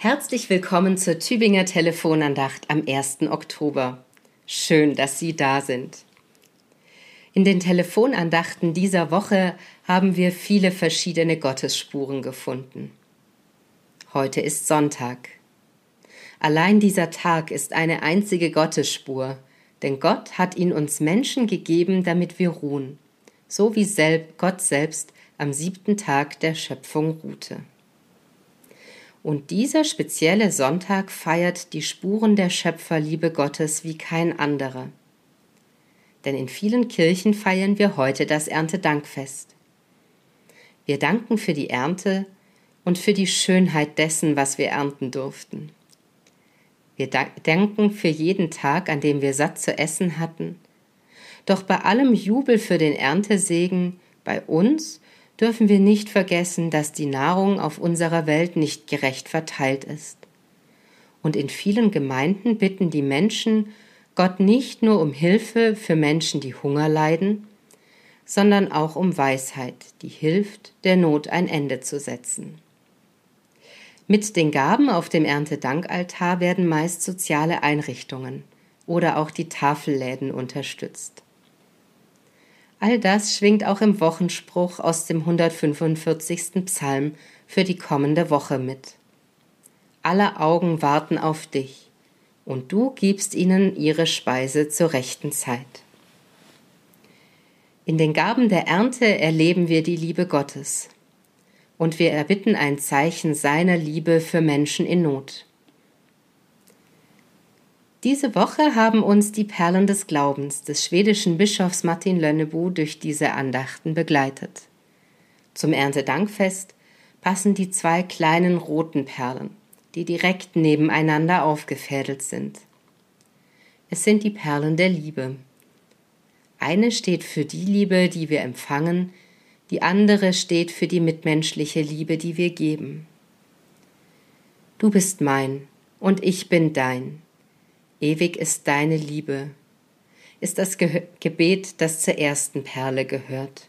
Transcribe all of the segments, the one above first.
Herzlich willkommen zur Tübinger Telefonandacht am 1. Oktober. Schön, dass Sie da sind. In den Telefonandachten dieser Woche haben wir viele verschiedene Gottesspuren gefunden. Heute ist Sonntag. Allein dieser Tag ist eine einzige Gottesspur, denn Gott hat ihn uns Menschen gegeben, damit wir ruhen, so wie Gott selbst am siebten Tag der Schöpfung ruhte. Und dieser spezielle Sonntag feiert die Spuren der Schöpferliebe Gottes wie kein anderer. Denn in vielen Kirchen feiern wir heute das Erntedankfest. Wir danken für die Ernte und für die Schönheit dessen, was wir ernten durften. Wir danken für jeden Tag, an dem wir satt zu essen hatten. Doch bei allem Jubel für den Erntesegen bei uns dürfen wir nicht vergessen, dass die Nahrung auf unserer Welt nicht gerecht verteilt ist. Und in vielen Gemeinden bitten die Menschen Gott nicht nur um Hilfe für Menschen, die Hunger leiden, sondern auch um Weisheit, die hilft, der Not ein Ende zu setzen. Mit den Gaben auf dem Erntedankaltar werden meist soziale Einrichtungen oder auch die Tafelläden unterstützt. All das schwingt auch im Wochenspruch aus dem 145. Psalm für die kommende Woche mit. Alle Augen warten auf dich, und du gibst ihnen ihre Speise zur rechten Zeit. In den Gaben der Ernte erleben wir die Liebe Gottes, und wir erbitten ein Zeichen seiner Liebe für Menschen in Not. Diese Woche haben uns die Perlen des Glaubens des schwedischen Bischofs Martin Lönnebo durch diese Andachten begleitet. Zum Erntedankfest passen die zwei kleinen roten Perlen, die direkt nebeneinander aufgefädelt sind. Es sind die Perlen der Liebe. Eine steht für die Liebe, die wir empfangen, die andere steht für die mitmenschliche Liebe, die wir geben. Du bist mein und ich bin dein. Ewig ist deine Liebe, ist das Ge Gebet, das zur ersten Perle gehört.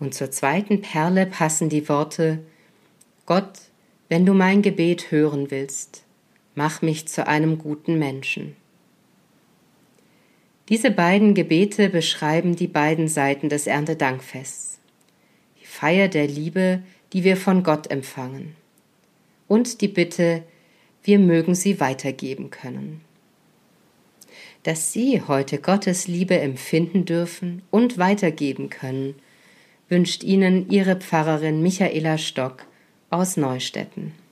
Und zur zweiten Perle passen die Worte Gott, wenn du mein Gebet hören willst, mach mich zu einem guten Menschen. Diese beiden Gebete beschreiben die beiden Seiten des Erntedankfests. Die Feier der Liebe, die wir von Gott empfangen. Und die Bitte, wir mögen sie weitergeben können. Dass Sie heute Gottes Liebe empfinden dürfen und weitergeben können, wünscht Ihnen Ihre Pfarrerin Michaela Stock aus Neustetten.